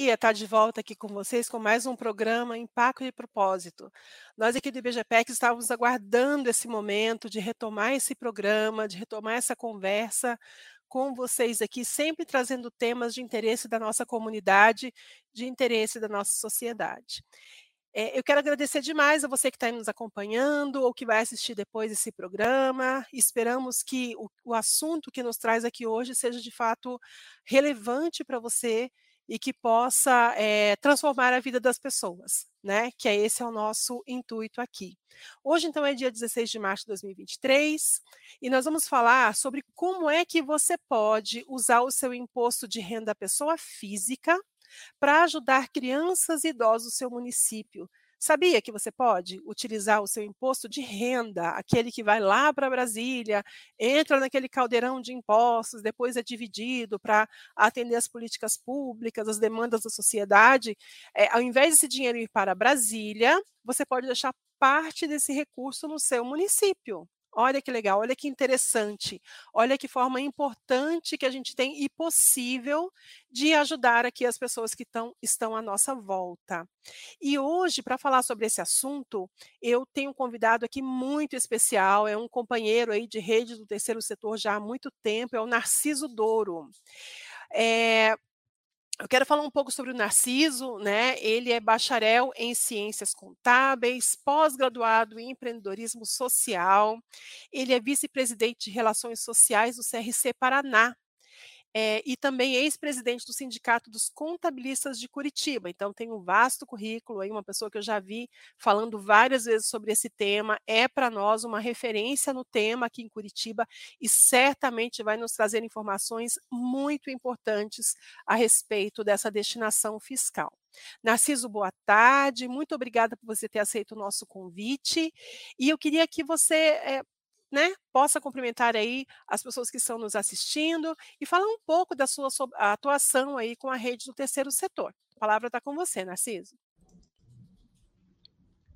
alegria estar de volta aqui com vocês com mais um programa Impacto e Propósito. Nós aqui do IBGPEC estávamos aguardando esse momento de retomar esse programa, de retomar essa conversa com vocês aqui, sempre trazendo temas de interesse da nossa comunidade, de interesse da nossa sociedade. É, eu quero agradecer demais a você que está nos acompanhando ou que vai assistir depois esse programa. Esperamos que o, o assunto que nos traz aqui hoje seja de fato relevante para você e que possa é, transformar a vida das pessoas, né? Que é esse é o nosso intuito aqui. Hoje, então, é dia 16 de março de 2023 e nós vamos falar sobre como é que você pode usar o seu imposto de renda pessoa física para ajudar crianças e idosos do seu município. Sabia que você pode utilizar o seu imposto de renda, aquele que vai lá para Brasília, entra naquele caldeirão de impostos, depois é dividido para atender as políticas públicas, as demandas da sociedade. É, ao invés desse dinheiro ir para Brasília, você pode deixar parte desse recurso no seu município. Olha que legal, olha que interessante, olha que forma importante que a gente tem e possível de ajudar aqui as pessoas que tão, estão à nossa volta. E hoje, para falar sobre esse assunto, eu tenho um convidado aqui muito especial, é um companheiro aí de rede do terceiro setor já há muito tempo, é o Narciso Douro. É, eu quero falar um pouco sobre o Narciso, né? Ele é bacharel em ciências contábeis, pós-graduado em empreendedorismo social. Ele é vice-presidente de relações sociais do CRC Paraná, é, e também ex-presidente do Sindicato dos Contabilistas de Curitiba. Então, tem um vasto currículo aí, uma pessoa que eu já vi falando várias vezes sobre esse tema, é para nós uma referência no tema aqui em Curitiba e certamente vai nos trazer informações muito importantes a respeito dessa destinação fiscal. Narciso, boa tarde, muito obrigada por você ter aceito o nosso convite. E eu queria que você é, né, possa cumprimentar aí as pessoas que estão nos assistindo e falar um pouco da sua atuação aí com a rede do terceiro setor. A palavra está com você, Narciso.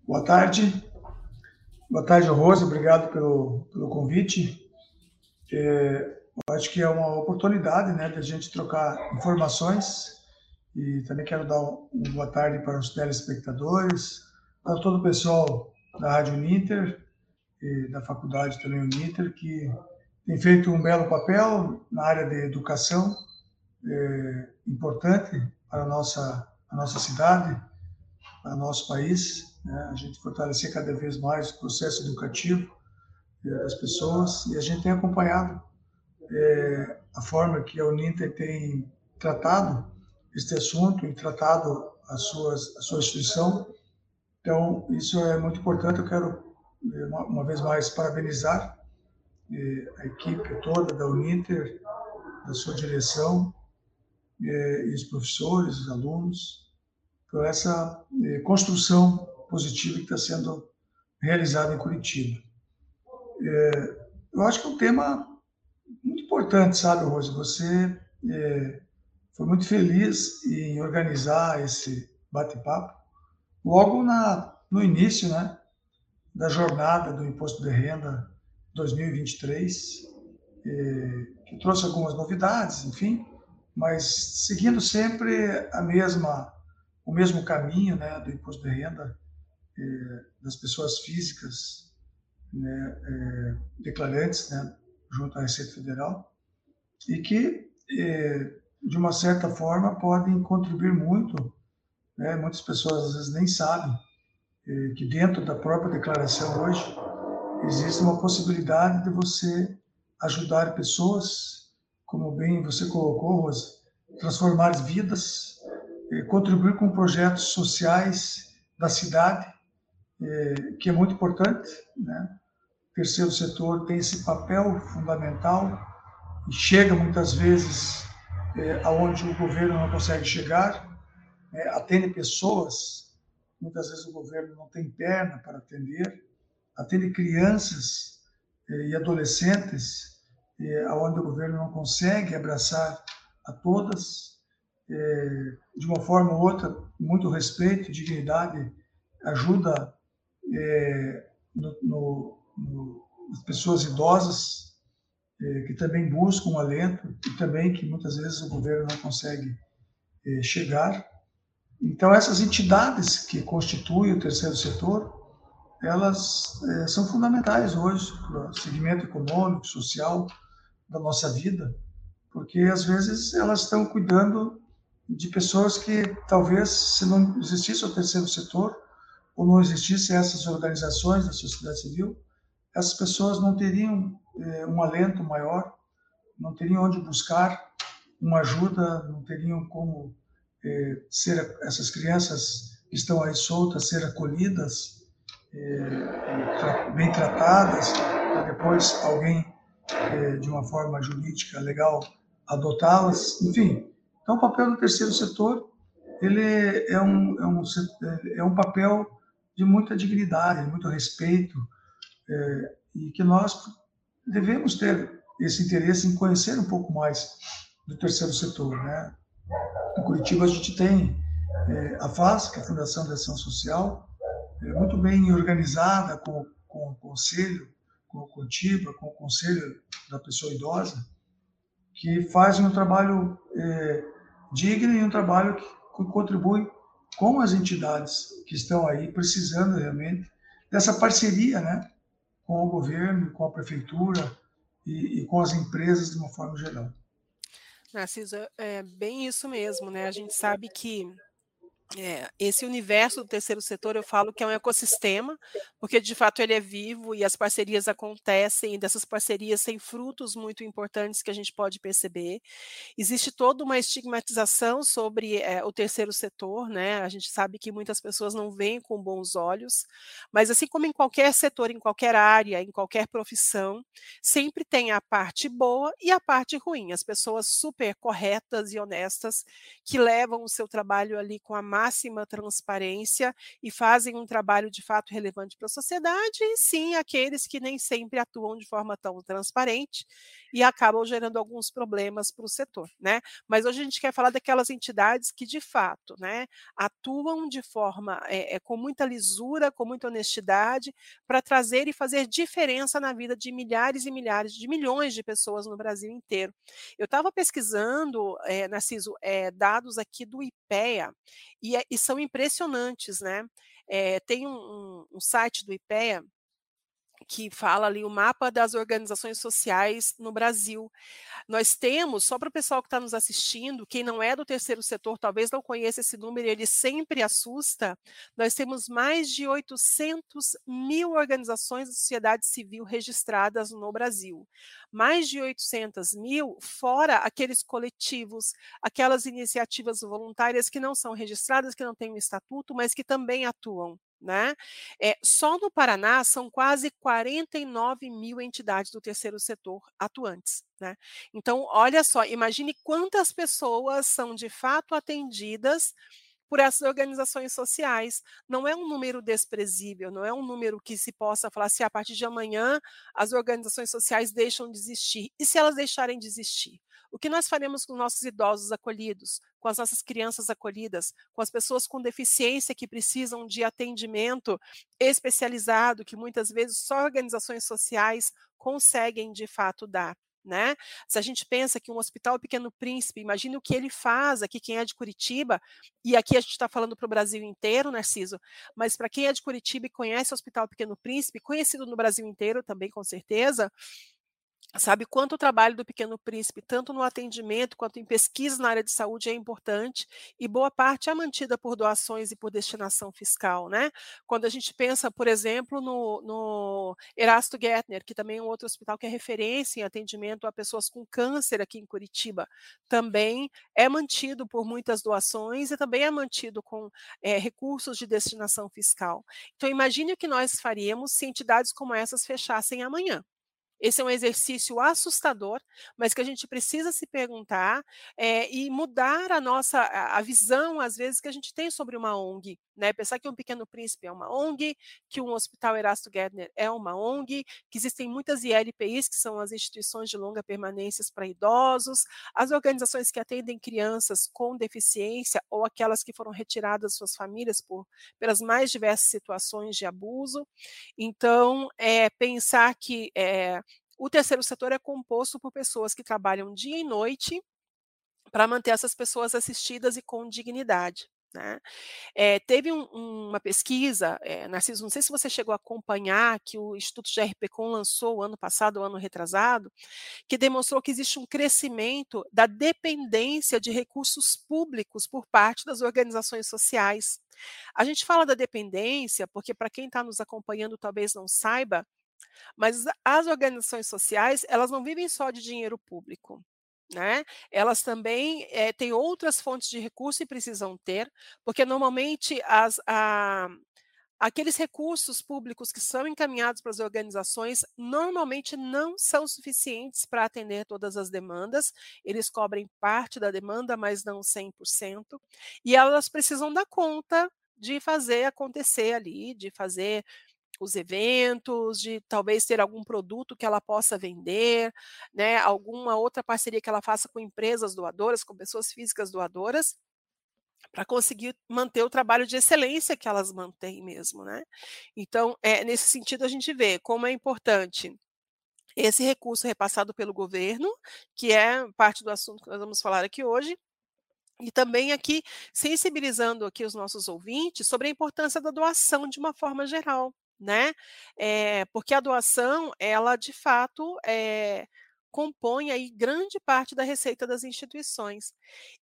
Boa tarde. Boa tarde, Rose. Obrigado pelo, pelo convite. É, acho que é uma oportunidade né, a gente trocar informações e também quero dar uma boa tarde para os telespectadores, para todo o pessoal da Rádio Ninter, da faculdade também Uniter, que tem feito um belo papel na área de educação, é, importante para a nossa, a nossa cidade, para o nosso país, né? a gente fortalecer cada vez mais o processo educativo é, das pessoas, e a gente tem acompanhado é, a forma que a Uninter tem tratado este assunto e tratado as suas, a sua instituição. Então, isso é muito importante. Eu quero uma, uma vez mais, parabenizar eh, a equipe toda da Uninter, da sua direção, eh, e os professores, os alunos, por essa construção positiva que está sendo realizada em Curitiba. eu acho que é um tema muito importante, sabe, Rose? Você foi muito feliz em organizar esse bate-papo logo na, no início, né? Da jornada do Imposto de Renda 2023, eh, que trouxe algumas novidades, enfim, mas seguindo sempre a mesma, o mesmo caminho né, do Imposto de Renda eh, das pessoas físicas né, eh, declarantes né, junto à Receita Federal, e que, de uma certa forma, podem contribuir muito. Né, muitas pessoas às vezes nem sabem que dentro da própria declaração hoje existe uma possibilidade de você ajudar pessoas, como bem você colocou, Rosa, transformar vidas, eh, contribuir com projetos sociais da cidade, eh, que é muito importante, né? O terceiro setor tem esse papel fundamental e chega muitas vezes aonde o governo não consegue chegar, né? atende pessoas muitas vezes o governo não tem perna para atender, atende crianças eh, e adolescentes, eh, onde o governo não consegue abraçar a todas, eh, de uma forma ou outra, muito respeito, dignidade, ajuda no, no, no, as pessoas idosas, que também buscam um alento e também que muitas vezes o governo não consegue chegar Então, essas entidades que constituem o terceiro setor, elas é, são fundamentais hoje para o segmento econômico, social da nossa vida, porque às vezes elas estão cuidando de pessoas que talvez, se não existisse o terceiro setor, ou não existissem essas organizações da sociedade civil, essas pessoas não teriam é, um alento maior, não teriam onde buscar uma ajuda, não teriam como é, ser essas crianças que estão aí soltas ser acolhidas, é, bem tratadas, para depois alguém é, de uma forma jurídica legal adotá-las, enfim. Então, o papel do terceiro setor ele é um, é um, é um papel de muita dignidade, muito respeito, é, e que nós devemos ter esse interesse em conhecer um pouco mais do terceiro setor. Né? Em Curitiba, a gente tem é, a FAS, que é a Fundação de Ação Social, é, muito bem organizada com, com o conselho, com o Curitiba, com o conselho da pessoa idosa, que fazem um trabalho é, digno e um trabalho que contribui com as entidades que estão aí precisando realmente dessa parceria, né, com o governo, com a prefeitura e, e com as empresas de uma forma geral. Narciso, é bem isso mesmo, né? A gente sabe que é, esse universo do terceiro setor eu falo que é um ecossistema, porque de fato ele é vivo e as parcerias acontecem, e dessas parcerias tem frutos muito importantes que a gente pode perceber. Existe toda uma estigmatização sobre é, o terceiro setor, né? A gente sabe que muitas pessoas não veem com bons olhos, mas assim como em qualquer setor, em qualquer área, em qualquer profissão, sempre tem a parte boa e a parte ruim. As pessoas super corretas e honestas que levam o seu trabalho ali com a máxima transparência e fazem um trabalho de fato relevante para a sociedade, e sim aqueles que nem sempre atuam de forma tão transparente e acabam gerando alguns problemas para o setor, né? Mas hoje a gente quer falar daquelas entidades que de fato, né, atuam de forma é, é, com muita lisura, com muita honestidade, para trazer e fazer diferença na vida de milhares e milhares, de milhões de pessoas no Brasil inteiro. Eu estava pesquisando, é, Narciso, é, dados aqui do IPEA e, é, e são impressionantes, né? É, tem um, um, site do IPEA que fala ali o mapa das organizações sociais no Brasil. Nós temos, só para o pessoal que está nos assistindo, quem não é do terceiro setor talvez não conheça esse número, ele sempre assusta, nós temos mais de 800 mil organizações da sociedade civil registradas no Brasil. Mais de 800 mil, fora aqueles coletivos, aquelas iniciativas voluntárias que não são registradas, que não têm um estatuto, mas que também atuam. Né? É, só no Paraná são quase 49 mil entidades do terceiro setor atuantes. Né? Então, olha só, imagine quantas pessoas são de fato atendidas por essas organizações sociais. Não é um número desprezível, não é um número que se possa falar se assim, a partir de amanhã as organizações sociais deixam de existir. E se elas deixarem de existir? O que nós faremos com nossos idosos acolhidos, com as nossas crianças acolhidas, com as pessoas com deficiência que precisam de atendimento especializado, que muitas vezes só organizações sociais conseguem de fato dar? Né? Se a gente pensa que um hospital Pequeno Príncipe, imagine o que ele faz aqui, quem é de Curitiba, e aqui a gente está falando para o Brasil inteiro, Narciso, mas para quem é de Curitiba e conhece o Hospital Pequeno Príncipe, conhecido no Brasil inteiro também, com certeza, sabe quanto o trabalho do Pequeno Príncipe, tanto no atendimento quanto em pesquisa na área de saúde, é importante e boa parte é mantida por doações e por destinação fiscal, né? Quando a gente pensa, por exemplo, no, no Erasto Gettner, que também é um outro hospital que é referência em atendimento a pessoas com câncer aqui em Curitiba, também é mantido por muitas doações e também é mantido com é, recursos de destinação fiscal. Então, imagine o que nós faríamos se entidades como essas fechassem amanhã. Esse é um exercício assustador, mas que a gente precisa se perguntar é, e mudar a nossa a visão, às vezes, que a gente tem sobre uma ONG. Né? Pensar que um Pequeno Príncipe é uma ONG, que um Hospital Erasto Gerdner é uma ONG, que existem muitas ILPIs, que são as instituições de longa permanência para idosos, as organizações que atendem crianças com deficiência ou aquelas que foram retiradas suas famílias por, pelas mais diversas situações de abuso. Então, é, pensar que é, o terceiro setor é composto por pessoas que trabalham dia e noite para manter essas pessoas assistidas e com dignidade. Né? É, teve um, uma pesquisa, é, Narciso, não sei se você chegou a acompanhar, que o Instituto GRPCOM lançou ano passado, ano retrasado, que demonstrou que existe um crescimento da dependência de recursos públicos por parte das organizações sociais. A gente fala da dependência porque, para quem está nos acompanhando, talvez não saiba, mas as organizações sociais, elas não vivem só de dinheiro público. Né? Elas também é, têm outras fontes de recurso e precisam ter, porque normalmente as, a, aqueles recursos públicos que são encaminhados para as organizações normalmente não são suficientes para atender todas as demandas, eles cobrem parte da demanda, mas não 100%, e elas precisam dar conta de fazer acontecer ali, de fazer os eventos, de talvez ter algum produto que ela possa vender, né, alguma outra parceria que ela faça com empresas doadoras, com pessoas físicas doadoras, para conseguir manter o trabalho de excelência que elas mantêm mesmo, né? Então, é, nesse sentido, a gente vê como é importante esse recurso repassado pelo governo, que é parte do assunto que nós vamos falar aqui hoje, e também aqui sensibilizando aqui os nossos ouvintes sobre a importância da doação de uma forma geral, né? É, porque a doação, ela de fato é, compõe aí grande parte da receita das instituições.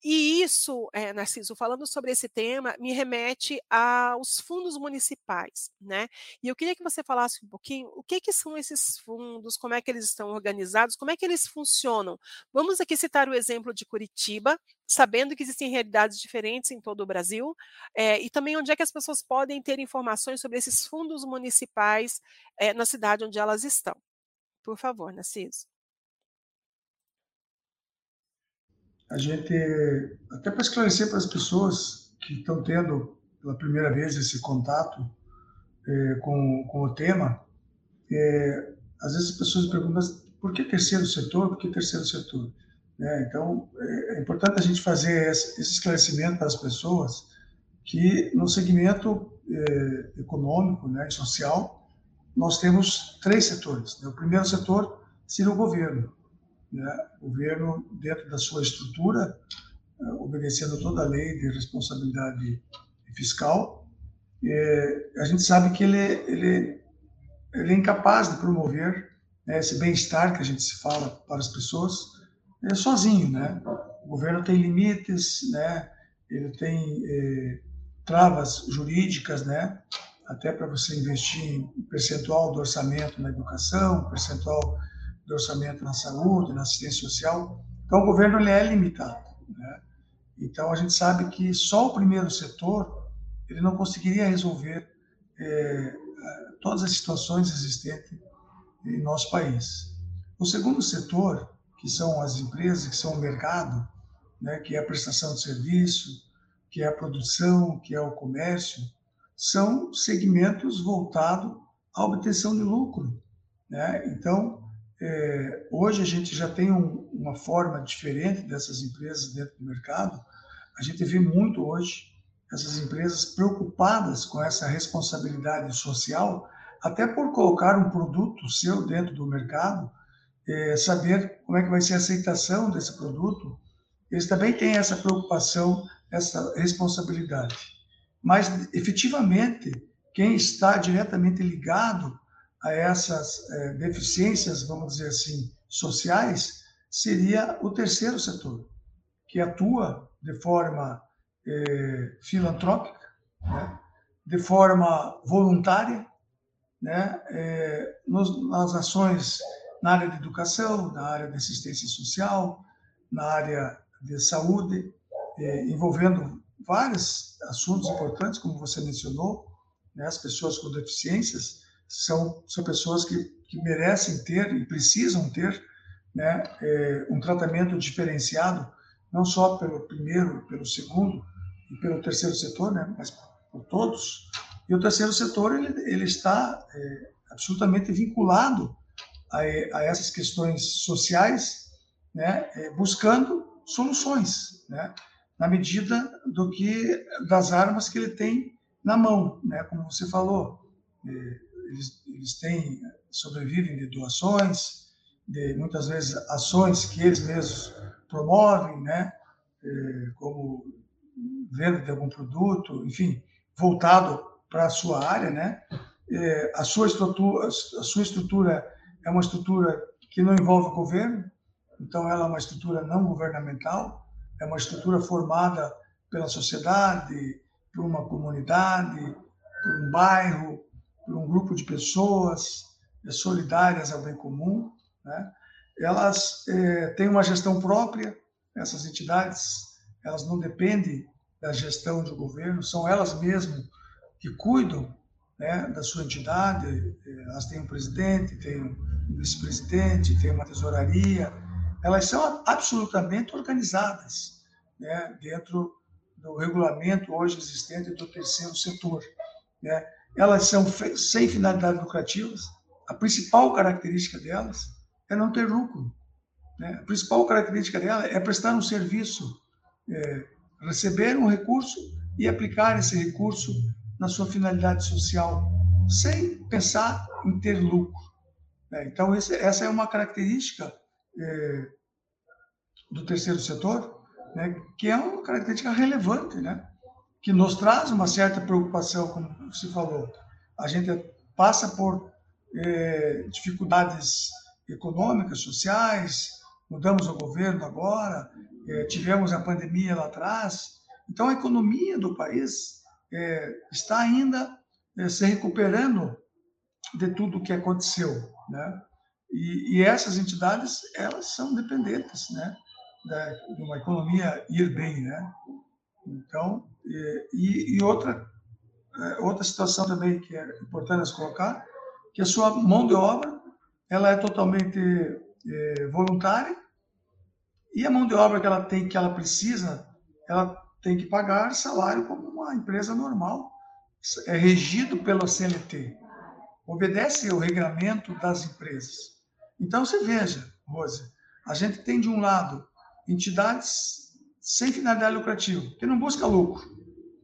E isso, é, Narciso, falando sobre esse tema, me remete aos fundos municipais, né? E eu queria que você falasse um pouquinho o que, que são esses fundos, como é que eles estão organizados, como é que eles funcionam. Vamos aqui citar o exemplo de Curitiba, sabendo que existem realidades diferentes em todo o Brasil, é, e também onde é que as pessoas podem ter informações sobre esses fundos municipais é, na cidade onde elas estão. Por favor, Narciso. A gente, até para esclarecer para as pessoas que estão tendo pela primeira vez esse contato é, com, com o tema, é, às vezes as pessoas perguntam, por que terceiro setor? Por que terceiro setor? Né? Então, é, é, importante a gente fazer esse, esclarecimento para as pessoas que no segmento é, econômico né, e social, nós temos três setores. Né? O primeiro setor seria o governo, né, o governo, dentro da sua estrutura, eh, obedecendo toda a lei de responsabilidade fiscal, é, a gente sabe que ele, ele, ele é incapaz de promover né, esse bem-estar que a gente se fala para as pessoas é, sozinho, né? O governo tem limites, né? Ele tem é, travas jurídicas, né? Até para você investir em percentual do orçamento na educação, percentual de orçamento na saúde, na assistência social. Então, o governo ele é limitado. Né? Então, a gente sabe que só o primeiro setor ele não conseguiria resolver é, todas as situações existentes em nosso país. O segundo setor, que são as empresas, que são o mercado, né, que é a prestação de serviço, que é a produção, que é o comércio, são segmentos voltados à obtenção de lucro. Né? Então, é, hoje a gente já tem um, uma forma diferente dessas empresas dentro do mercado. A gente vê muito hoje essas empresas preocupadas com essa responsabilidade social, até por colocar um produto seu dentro do mercado, é, saber como é que vai ser a aceitação desse produto. Eles também têm essa preocupação, essa responsabilidade. Mas, efetivamente, quem está diretamente ligado a essas é, deficiências, vamos dizer assim, sociais, seria o terceiro setor, que atua de forma é, filantrópica, né, de forma voluntária, né, é, nos, nas ações na área de educação, na área de assistência social, na área de saúde, envolvendo vários assuntos importantes, como você mencionou, né, as pessoas com deficiências, são, são pessoas que, que merecem ter e precisam ter né, é, um tratamento diferenciado, não só pelo primeiro, pelo segundo e pelo terceiro setor, né, mas por todos. E o terceiro setor ele, ele está é, absolutamente vinculado a, a, essas questões sociais, né, é, buscando soluções, né, na medida do que das armas que ele tem na mão, né, como você falou. É, eles, eles têm, sobrevivem de doações, de muitas vezes ações que eles mesmos promovem, né? É, como venda de algum produto, enfim, voltado para a sua área, né? É, a sua estrutura, a sua estrutura é uma estrutura que não envolve o governo, então ela é uma estrutura não governamental, é uma estrutura formada pela sociedade, por uma comunidade, por um bairro, por um grupo de pessoas solidárias ao bem comum, né? Elas é, têm uma gestão própria, essas entidades, elas não dependem da gestão do governo, são elas mesmas que cuidam né, da sua entidade, elas têm um presidente, têm um vice-presidente, têm uma tesouraria, elas são absolutamente organizadas né, dentro do regulamento hoje existente do terceiro setor. Né? Elas são sem finalidades lucrativas, a principal característica delas é não ter lucro. Né? A principal característica dela é prestar um serviço, é, receber um recurso e aplicar esse recurso na sua finalidade social, sem pensar em ter lucro. Né? Então, esse, essa é uma característica é, do terceiro setor, né? que é uma característica relevante, né? Que nos traz uma certa preocupação, como se falou. A gente passa por é, dificuldades econômicas, sociais, mudamos o governo agora, é, tivemos a pandemia lá atrás. Então, a economia do país é, está ainda se recuperando de tudo o que aconteceu, né? E, e, essas entidades elas são dependentes, né, da, de uma economia ir bem, né? Então, e, e outra é, outra situação também que é importante colocar, que a sua mão de obra ela é totalmente é, voluntária e a mão de obra que ela tem, que ela precisa, ela tem que pagar salário como uma empresa normal, é regido pelo CLT, obedece o regramento das empresas. Então, você veja, Rose, a gente tem de um lado entidades sem finalidade lucrativa, que não busca lucro.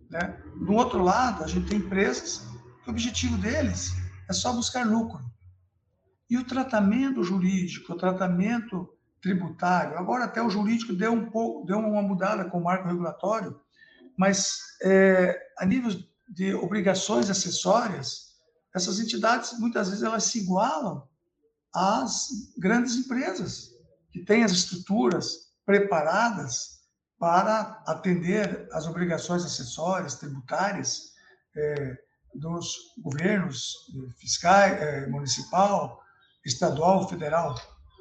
Né? Do outro lado, a gente tem empresas que o objetivo deles é só buscar lucro. E o tratamento jurídico, o tratamento tributário. Agora até o jurídico deu um pouco, deu uma mudada com o marco regulatório, mas é, a nível de obrigações acessórias, essas entidades muitas vezes elas se igualam às grandes empresas que têm as estruturas preparadas para atender às obrigações acessórias tributárias é, dos governos fiscais, é, municipal, estadual, federal.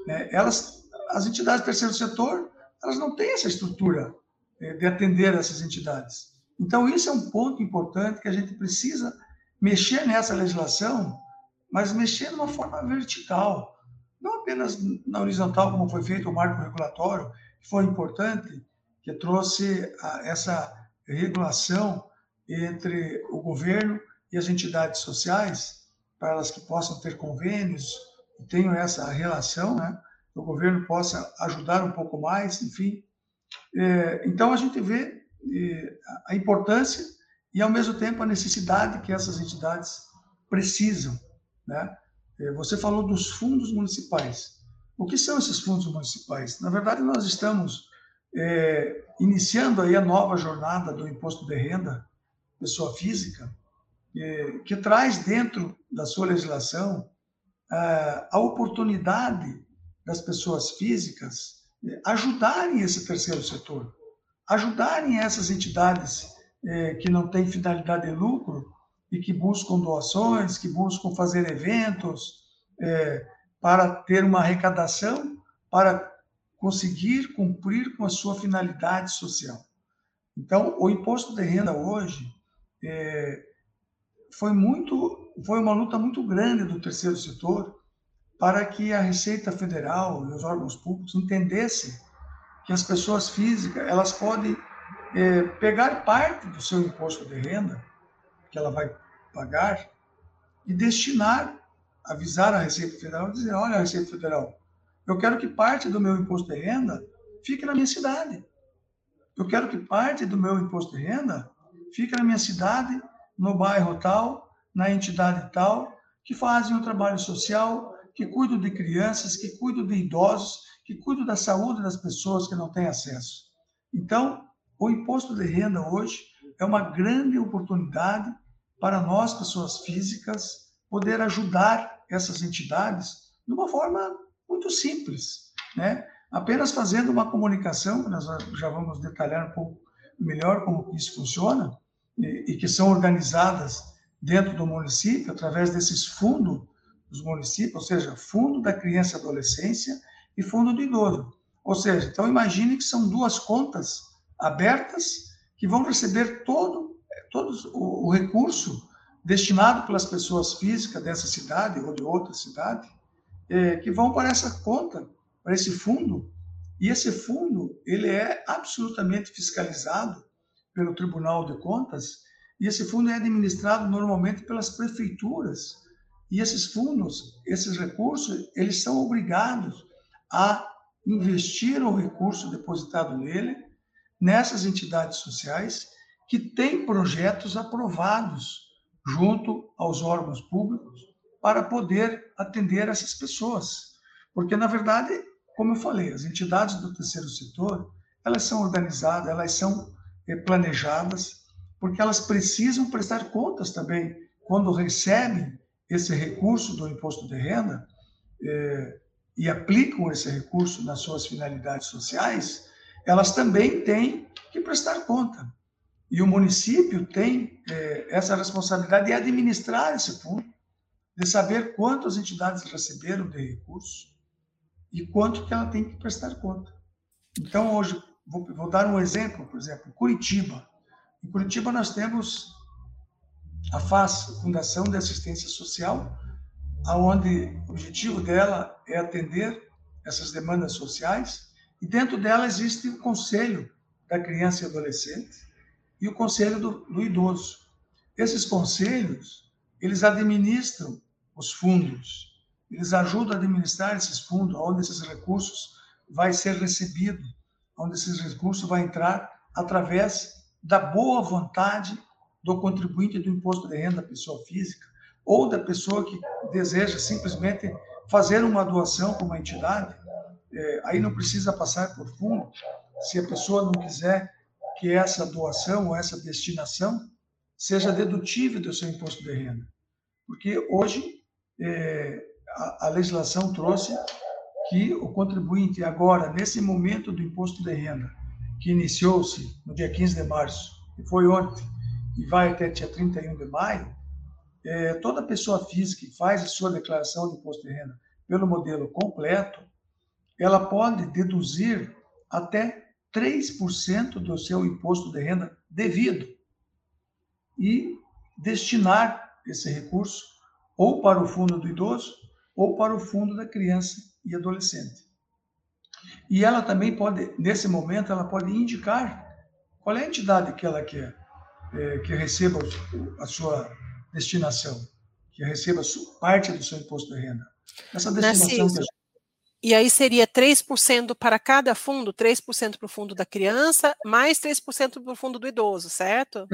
Né? Elas as entidades do terceiro setor, elas não têm essa estrutura de atender essas entidades. Então, isso é um ponto importante que a gente precisa mexer nessa legislação, mas mexer de uma forma vertical, não apenas na horizontal, como foi feito o marco regulatório, que foi importante, que trouxe essa regulação entre o governo e as entidades sociais, para elas que possam ter convênios e tenham essa relação, né? o governo possa ajudar um pouco mais, enfim. É, então, a gente vê a importância e, ao mesmo tempo, a necessidade que essas entidades precisam. Né? É, você falou dos fundos municipais. O que são esses fundos municipais? Na verdade, nós estamos é, iniciando aí a nova jornada do imposto de renda pessoa física, é, que traz dentro da sua legislação a, a oportunidade das pessoas físicas eh, ajudarem esse terceiro setor, ajudarem essas entidades eh, que não têm finalidade de lucro e que buscam doações, que buscam fazer eventos eh, para ter uma arrecadação, para conseguir cumprir com a sua finalidade social. Então, o imposto de renda hoje foi muito, foi uma luta muito grande do terceiro setor para que a Receita Federal e os órgãos públicos entendessem que as pessoas físicas elas podem é, pegar parte do seu imposto de renda que ela vai pagar e destinar, avisar a Receita Federal, dizer, olha, Receita Federal, eu quero que parte do meu imposto de renda fique na minha cidade. Eu quero que parte do meu imposto de renda fique na minha cidade, no bairro tal, na entidade tal, que fazem um trabalho social, que cuido de crianças, que cuido de idosos, que cuido da saúde das pessoas que não têm acesso. Então, o imposto de renda hoje é uma grande oportunidade para nós, pessoas físicas, poder ajudar essas entidades de uma forma muito simples, né? Apenas fazendo uma comunicação, nós já vamos detalhar um pouco melhor como isso funciona, e, e que são organizadas dentro do município através desses fundos dos municípios, ou seja, fundo da criança e adolescência e fundo do idoso. Ou seja, então imagine que são duas contas abertas que vão receber todo, todo o, o recurso destinado pelas pessoas físicas dessa cidade ou de outra cidade, é, que vão para essa conta, para esse fundo, e esse fundo ele é absolutamente fiscalizado pelo Tribunal de Contas, e esse fundo é administrado normalmente pelas prefeituras. E esses fundos, esses recursos, eles são obrigados a investir o recurso depositado nele nessas entidades sociais que têm projetos aprovados junto aos órgãos públicos para poder atender essas pessoas. Porque, na verdade, como eu falei, as entidades do terceiro setor, elas são organizadas, elas são eh, planejadas, porque elas precisam prestar contas também quando recebem esse recurso do imposto de renda eh, e aplicam esse recurso nas suas finalidades sociais, elas também têm que prestar conta. E o município tem eh, essa responsabilidade de administrar esse fundo, de saber quantas entidades receberam de recurso e quanto que ela tem que prestar conta. Então, hoje, vou, vou dar um exemplo, por exemplo, Curitiba. Em Curitiba, nós temos a FAS, Fundação de Assistência Social, aonde o objetivo dela é atender essas demandas sociais, e dentro dela existe o Conselho da Criança e Adolescente e o Conselho do, do Idoso. Esses conselhos, eles administram os fundos, eles ajudam a administrar esses fundos, onde esses recursos vai ser recebido, onde esses recursos vai entrar através da boa vontade do contribuinte do imposto de renda da pessoa física ou da pessoa que deseja simplesmente fazer uma doação para uma entidade, é, aí não precisa passar por fundo. Se a pessoa não quiser que essa doação ou essa destinação seja dedutível do seu imposto de renda. Porque hoje a, a legislação trouxe que o contribuinte agora, nesse momento do imposto de renda, que iniciou-se no dia 15 de março, que foi ontem, e vai até dia 31 de maio, é, toda pessoa física que faz a sua declaração de imposto de renda pelo modelo completo, ela pode deduzir até 3% do seu imposto de renda devido e destinar esse recurso ou para o fundo do idoso ou para o fundo da criança e adolescente. E ela também pode, nesse momento, ela pode indicar qual é a entidade que ela quer é, que receba a sua destinação, que receba parte do seu imposto de renda. Essa destinação gente... E aí seria 3% para cada fundo, 3% para o fundo da criança, mais 3% para o fundo do idoso, certo?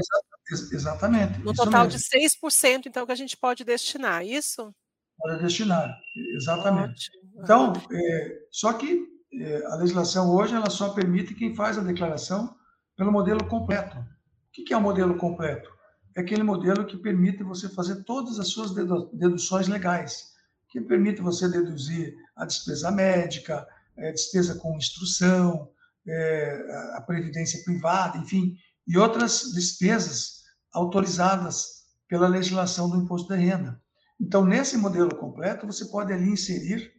Exatamente. No total mesmo. de 6%, então, que a gente pode destinar, isso? Pode destinar, exatamente. Ótimo. Então, é, só que é, a legislação hoje ela só permite quem faz a declaração pelo modelo completo. O que é o modelo completo? É aquele modelo que permite você fazer todas as suas deduções legais, que permite você deduzir a despesa médica, é, despesa com instrução, é, a previdência privada, enfim, e outras despesas autorizadas pela legislação do imposto de renda. Então, nesse modelo completo, você pode ali inserir,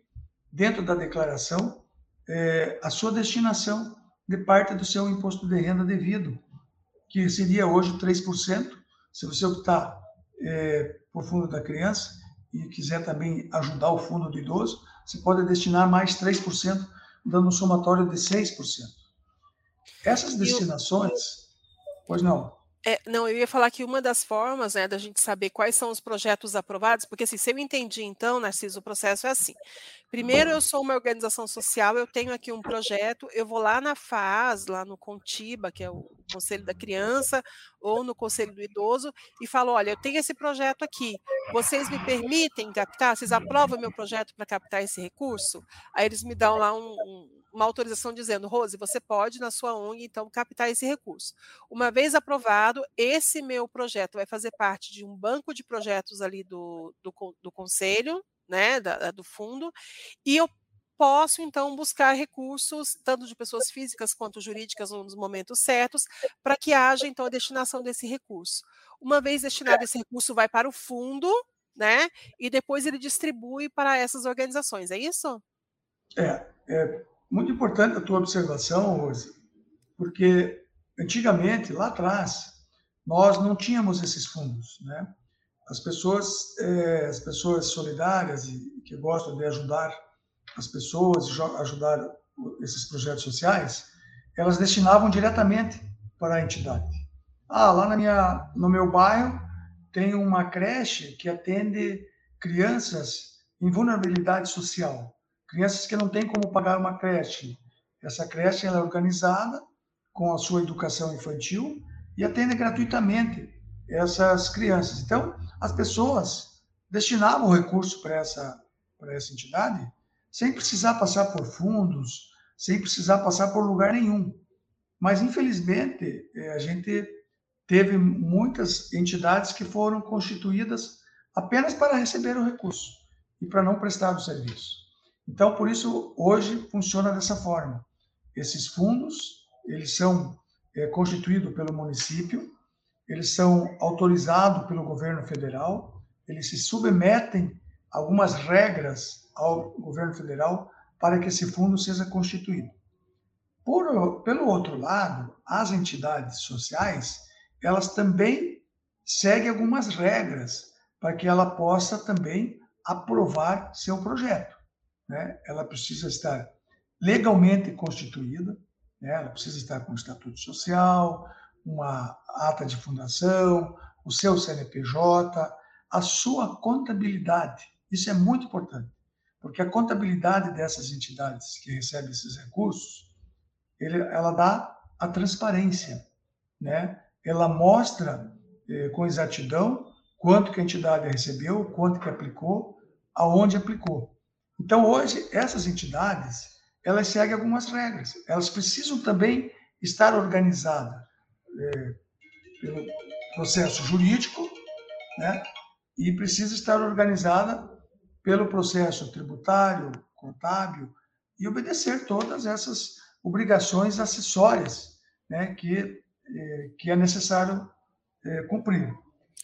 dentro da declaração, é, a sua destinação de parte do seu imposto de renda devido que seria hoje 3%. Se você optar é, por fundo da criança e quiser também ajudar o fundo do idoso, você pode destinar mais 3%, dando um somatório de 6%. Essas destinações, pois não. É, não, eu ia falar que uma das formas né, da gente saber quais são os projetos aprovados, porque assim, se eu entendi então, Narciso, o processo é assim. Primeiro, eu sou uma organização social, eu tenho aqui um projeto, eu vou lá na FAS, lá no Contiba, que é o Conselho da Criança, ou no Conselho do Idoso, e falo: olha, eu tenho esse projeto aqui, vocês me permitem captar? Vocês aprovam meu projeto para captar esse recurso? Aí eles me dão lá um, um uma autorização dizendo, Rose, você pode na sua ONG então captar esse recurso. Uma vez aprovado, esse meu projeto vai fazer parte de um banco de projetos ali do, do, do conselho, né, da, do fundo, e eu posso então buscar recursos, tanto de pessoas físicas quanto jurídicas, nos momentos certos, para que haja então a destinação desse recurso. Uma vez destinado esse recurso, vai para o fundo, né? E depois ele distribui para essas organizações, é isso? É, é muito importante a tua observação, Rose, porque antigamente, lá atrás, nós não tínhamos esses fundos, né? As pessoas, é, as pessoas solidárias e que gostam de ajudar as pessoas, ajudar esses projetos sociais, elas destinavam diretamente para a entidade. Ah, lá na minha, no meu bairro tem uma creche que atende crianças em vulnerabilidade social, crianças que não têm como pagar uma creche. Essa creche é organizada com a sua educação infantil e atende gratuitamente essas crianças. Então, as pessoas destinavam o recurso para essa, para essa entidade sem precisar passar por fundos, sem precisar passar por lugar nenhum. Mas, infelizmente, é, a gente teve muitas entidades que foram constituídas apenas para receber o recurso e para não prestar o serviço. Então, por isso, hoje funciona dessa forma. Esses fundos, eles são é, constituídos pelo município, eles são autorizados pelo governo federal, eles se submetem a algumas regras ao governo federal para que esse fundo seja constituído. Por, pelo outro lado, as entidades sociais, elas também seguem algumas regras para que ela possa também aprovar seu projeto. Né? Ela precisa estar legalmente constituída, né? ela precisa estar com estatuto social, uma ata de fundação, o seu CNPJ, a sua contabilidade. Isso é muito importante. Porque a contabilidade dessas entidades que recebem esses recursos, ele, ela dá a transparência, né? Ela mostra eh, com exatidão quanto que a entidade recebeu, quanto que aplicou, aonde aplicou. Então, hoje, essas entidades, elas seguem algumas regras. Elas precisam também estar organizadas eh, pelo processo jurídico, né? E precisa estar organizada pelo processo tributário, contábil e obedecer todas essas obrigações acessórias né, que, eh, que é necessário eh, cumprir.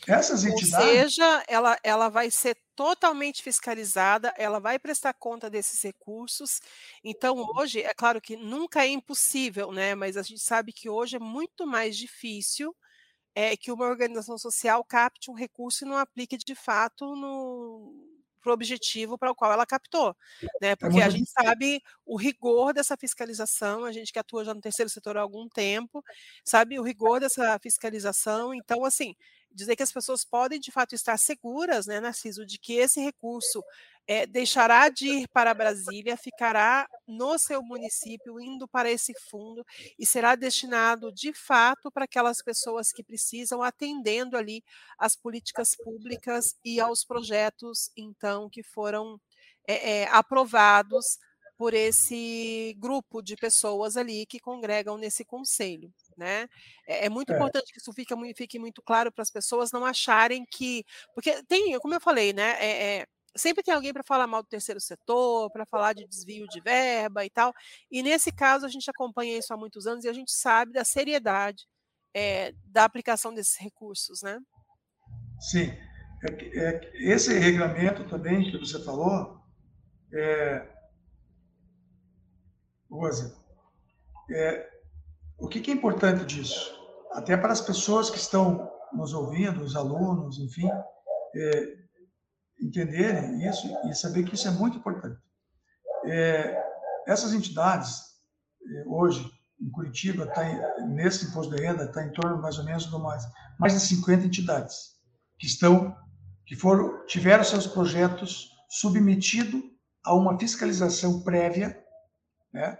Essas entidades. Ou seja, ela, ela vai ser totalmente fiscalizada, ela vai prestar conta desses recursos. Então, hoje, é claro que nunca é impossível, né? Mas a gente sabe que hoje é muito mais difícil é, que uma organização social capte um recurso e não aplique de fato no, para o objetivo para o qual ela captou, né? É porque a gente sabe o rigor dessa fiscalização, a gente que atua já no terceiro setor há algum tempo, sabe o rigor dessa fiscalização. Então, assim, dizer que as pessoas podem de fato estar seguras, né, Narciso, de que esse recurso é, deixará de ir para Brasília, ficará no seu município, indo para esse fundo e será destinado de fato para aquelas pessoas que precisam, atendendo ali às políticas públicas e aos projetos, então, que foram é, é, aprovados por esse grupo de pessoas ali que congregam nesse conselho. Né? É, é muito é. importante que isso fique, fique muito claro para as pessoas não acharem que. Porque tem, como eu falei, né? É, é sempre tem alguém para falar mal do terceiro setor, para falar de desvio de verba e tal. E nesse caso a gente acompanha isso há muitos anos e a gente sabe da seriedade é, da aplicação desses recursos, né? Sim. É, é, esse regulamento também que você falou, é, Rosa, é, o que, que é importante disso? Até para as pessoas que estão nos ouvindo, os alunos, enfim, é, entenderem isso e saber que isso é muito importante. É, essas entidades, é, hoje, em Curitiba, tá em, nesse imposto de renda, está em torno mais ou menos de mais, mais de 50 entidades que estão, que foram, tiveram seus projetos submetidos a uma fiscalização prévia, né,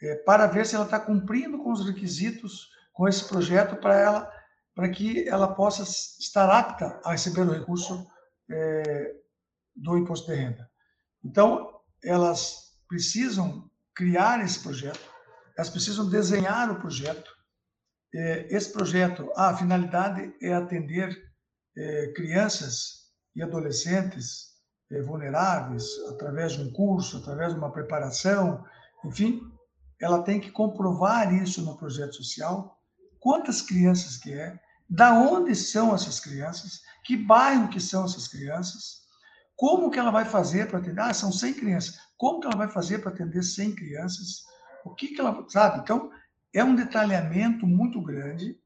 é, para ver se ela está cumprindo com os requisitos com esse projeto para ela, para que ela possa estar apta a receber o recurso é, do imposto de renda. Então, elas precisam criar esse projeto, elas precisam desenhar o projeto. É, esse projeto, a finalidade é atender é, crianças e adolescentes é, vulneráveis através de um curso, através de uma preparação, enfim, ela tem que comprovar isso no projeto social, quantas crianças que é, da onde são essas crianças, que bairro que são essas crianças, como que ela vai fazer para atender? Ah, são 100 crianças. Como que ela vai fazer para atender 100 crianças? O que que ela, sabe? Então, é um detalhamento muito grande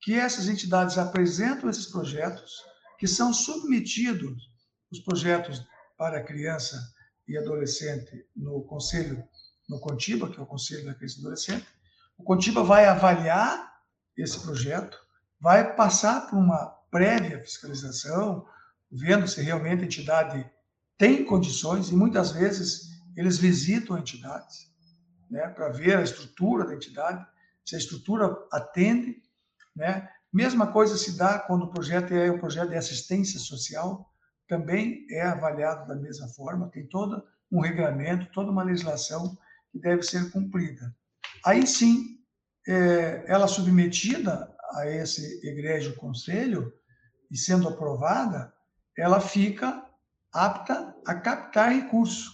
que essas entidades apresentam esses projetos, que são submetidos os projetos para criança e adolescente no conselho, no Contiba, que é o Conselho da Criança e Adolescente. O Contiba vai avaliar esse projeto, vai passar por uma prévia fiscalização, vendo se realmente a entidade tem condições, e muitas vezes eles visitam a entidade né, para ver a estrutura da entidade, se a estrutura atende. Né? Mesma coisa se dá quando o projeto é um projeto de assistência social, também é avaliado da mesma forma, tem todo um regulamento, toda uma legislação que deve ser cumprida. Aí sim, é, ela submetida a esse egrégio conselho e sendo aprovada, ela fica apta a captar recurso.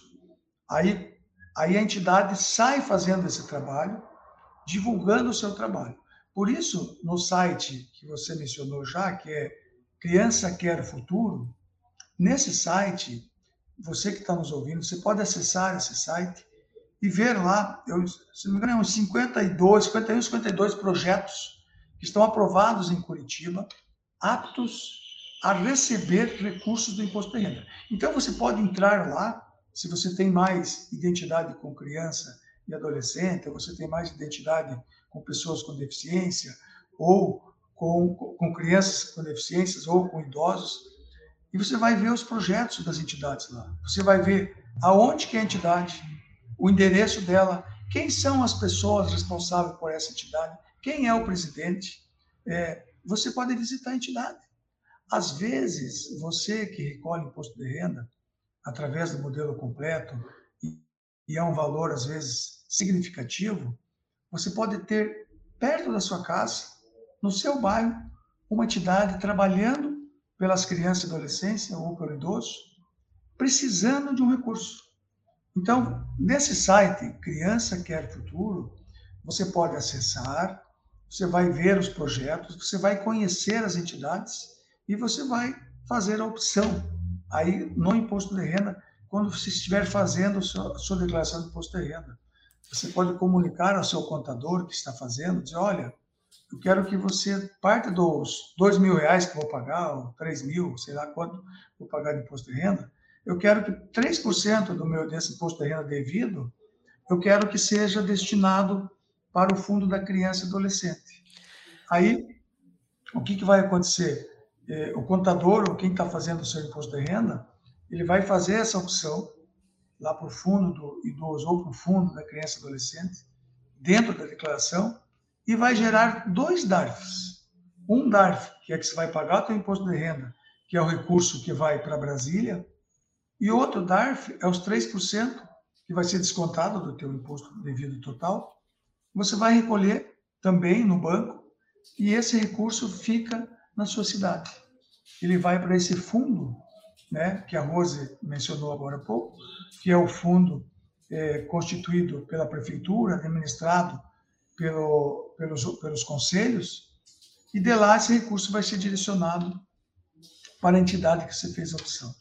Aí, aí a entidade sai fazendo esse trabalho, divulgando o seu trabalho. Por isso, no site que você mencionou já, que é Criança Quer Futuro, nesse site, você que está nos ouvindo, você pode acessar esse site e ver lá, eu, se não me engano, uns 52, 51, 52 projetos que estão aprovados em Curitiba, aptos a receber recursos do imposto de renda. Então, você pode entrar lá, se você tem mais identidade com criança e adolescente, ou você tem mais identidade com pessoas com deficiência, ou com, com crianças com deficiências, ou com idosos, e você vai ver os projetos das entidades lá. Você vai ver aonde que é a entidade, o endereço dela, quem são as pessoas responsáveis por essa entidade, quem é o presidente. É, você pode visitar a entidade. Às vezes, você que recolhe imposto de renda, através do modelo completo, e é um valor, às vezes, significativo, você pode ter perto da sua casa, no seu bairro, uma entidade trabalhando pelas crianças e adolescência ou pelo idoso, precisando de um recurso. Então, nesse site, Criança Quer Futuro, você pode acessar, você vai ver os projetos, você vai conhecer as entidades e você vai fazer a opção aí no imposto de renda quando você estiver fazendo a sua, a sua declaração de imposto de renda. Você pode comunicar ao seu contador que está fazendo, dizer, olha, eu quero que você, parte dos dois mil reais que vou pagar, ou três mil, sei lá quanto vou pagar de imposto de renda, eu quero que 3% do meu desse imposto de renda devido, eu quero que seja destinado para o fundo da criança e adolescente. Aí, o que, que vai acontecer? É, o contador, ou quem está fazendo o seu imposto de renda, ele vai fazer essa opção lá para o fundo do idoso ou para o fundo da criança e adolescente, dentro da declaração, e vai gerar dois DARFs. Um DARF, que é que você vai pagar o seu imposto de renda, que é o recurso que vai para Brasília, e outro DARF é os 3% que vai ser descontado do teu imposto devido total. Você vai recolher também no banco e esse recurso fica na sua cidade. Ele vai para esse fundo, né, que a Rose mencionou agora há pouco, que é o fundo é, constituído pela prefeitura, administrado pelo, pelos, pelos conselhos, e de lá esse recurso vai ser direcionado para a entidade que você fez a opção.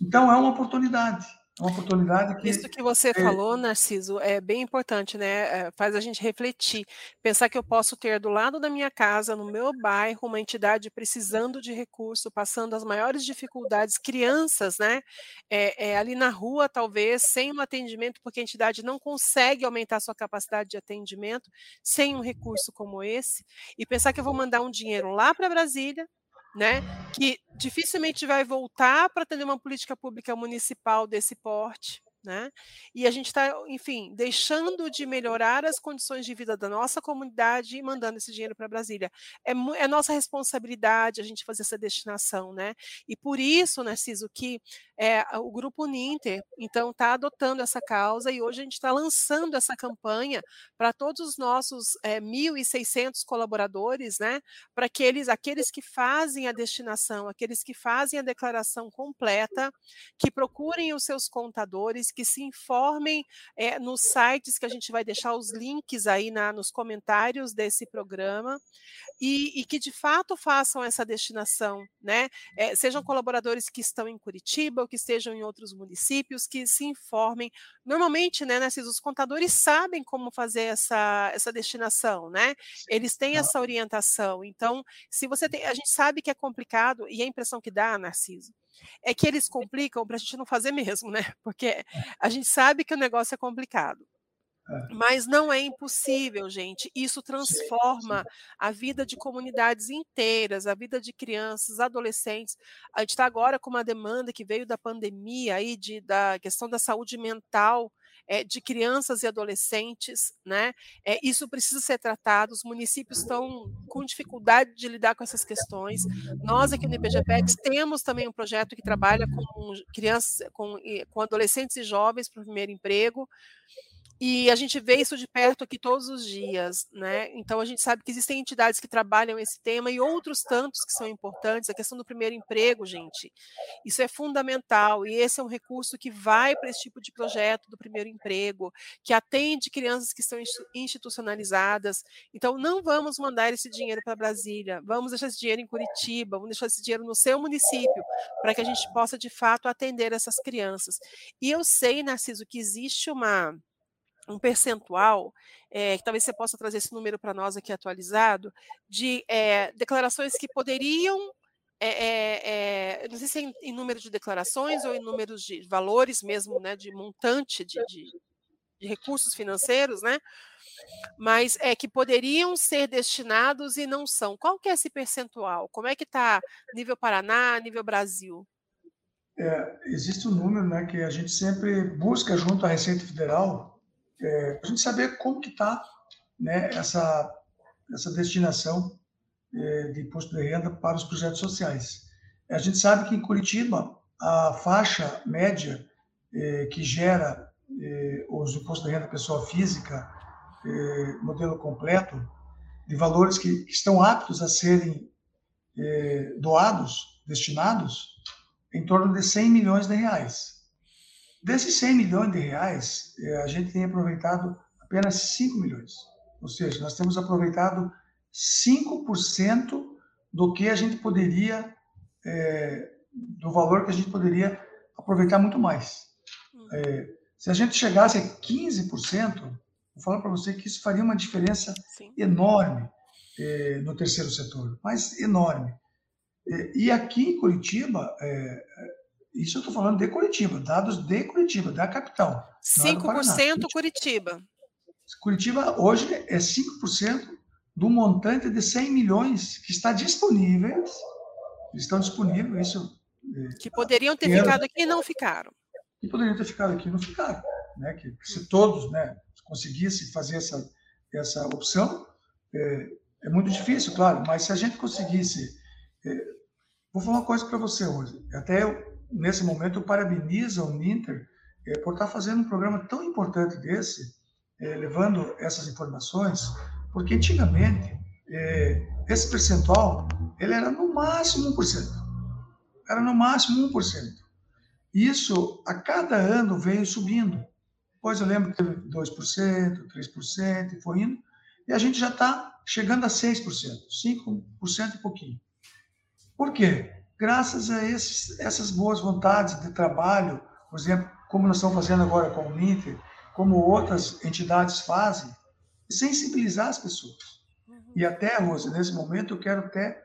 Então, é uma oportunidade. Uma oportunidade que. Isso que você é... falou, Narciso, é bem importante, né? É, faz a gente refletir. Pensar que eu posso ter do lado da minha casa, no meu bairro, uma entidade precisando de recurso, passando as maiores dificuldades, crianças, né? É, é, ali na rua, talvez, sem um atendimento, porque a entidade não consegue aumentar sua capacidade de atendimento sem um recurso como esse. E pensar que eu vou mandar um dinheiro lá para Brasília, né, que dificilmente vai voltar para ter uma política pública municipal desse porte, né? E a gente está, enfim, deixando de melhorar as condições de vida da nossa comunidade e mandando esse dinheiro para Brasília. É, é, nossa responsabilidade a gente fazer essa destinação, né? E por isso, Narciso, que é, o Grupo Ninter, então, está adotando essa causa e hoje a gente está lançando essa campanha para todos os nossos é, 1.600 colaboradores, né? Para aqueles, aqueles que fazem a destinação, aqueles que fazem a declaração completa, que procurem os seus contadores, que se informem é, nos sites que a gente vai deixar os links aí na, nos comentários desse programa e, e que de fato façam essa destinação, né? É, sejam colaboradores que estão em Curitiba ou que estejam em outros municípios, que se informem. Normalmente, né, Narciso, os contadores sabem como fazer essa, essa destinação, né? Eles têm essa orientação. Então, se você tem, a gente sabe que é complicado e a impressão que dá, Narciso, é que eles complicam para a gente não fazer mesmo, né? Porque é. a gente sabe que o negócio é complicado. É. Mas não é impossível, gente. Isso transforma a vida de comunidades inteiras, a vida de crianças, adolescentes. A gente está agora com uma demanda que veio da pandemia aí, de, da questão da saúde mental é, de crianças e adolescentes, né? É, isso precisa ser tratado. Os municípios estão com dificuldade de lidar com essas questões. Nós aqui no IBGPEX temos também um projeto que trabalha com crianças, com, com adolescentes e jovens para o primeiro emprego. E a gente vê isso de perto aqui todos os dias, né? Então a gente sabe que existem entidades que trabalham esse tema e outros tantos que são importantes. A questão do primeiro emprego, gente, isso é fundamental e esse é um recurso que vai para esse tipo de projeto do primeiro emprego, que atende crianças que estão institucionalizadas. Então não vamos mandar esse dinheiro para Brasília, vamos deixar esse dinheiro em Curitiba, vamos deixar esse dinheiro no seu município, para que a gente possa de fato atender essas crianças. E eu sei, Narciso, que existe uma um percentual, é, que talvez você possa trazer esse número para nós aqui atualizado, de é, declarações que poderiam, é, não sei se é em, em, número de declarações ou em números de valores mesmo, né, de montante de, de, de recursos financeiros, né, mas é que poderiam ser destinados e não são. Qual que é esse percentual? Como é que está nível Paraná, nível Brasil? É, existe um número né, que a gente sempre busca junto à Receita Federal, é, para a gente saber como que está né, essa, essa destinação é, de imposto de renda para os projetos sociais. A gente sabe que em Curitiba, a faixa média é, que gera é, os impostos de renda pessoa física, é, modelo completo, de valores que, que estão aptos a serem é, doados, destinados, em torno de 100 milhões de reais. Desses 100 milhões de reais, eh, a gente tem aproveitado apenas 5 milhões. Ou seja, nós temos aproveitado 5% do que a gente poderia, é, do valor que a gente poderia aproveitar muito mais. É, se a gente chegasse a 15%, vou falar para você que isso faria uma diferença Sim. enorme é, no terceiro setor, mas enorme. e aqui em Curitiba, isso eu estou falando de Curitiba, dados de Curitiba, da capital. 5% Curitiba. Curitiba hoje é 5% do montante de 100 milhões que está disponíveis. Estão disponíveis, isso. É, que poderiam ter ficado aqui e não ficaram. Que poderiam ter ficado aqui e não ficaram. Né? Que se todos né, conseguissem fazer essa, essa opção, é, é muito difícil, claro, mas se a gente conseguisse. É, vou falar uma coisa para você hoje. Até eu, nesse momento, eu parabenizo o Ninter é, por estar fazendo um programa tão importante desse, é, levando essas informações, porque antigamente é, esse percentual ele era no máximo 1%. Era no máximo 1%. Isso, a cada ano, veio subindo. Depois eu lembro que teve 2%, 3%, e foi indo, e a gente já está chegando a 6%, 5% e pouquinho. Por quê? Graças a esses, essas boas vontades de trabalho, por exemplo, como nós estamos fazendo agora com o Ninter, como outras entidades fazem, sensibilizar as pessoas. Uhum. E até, Rosa, nesse momento eu quero até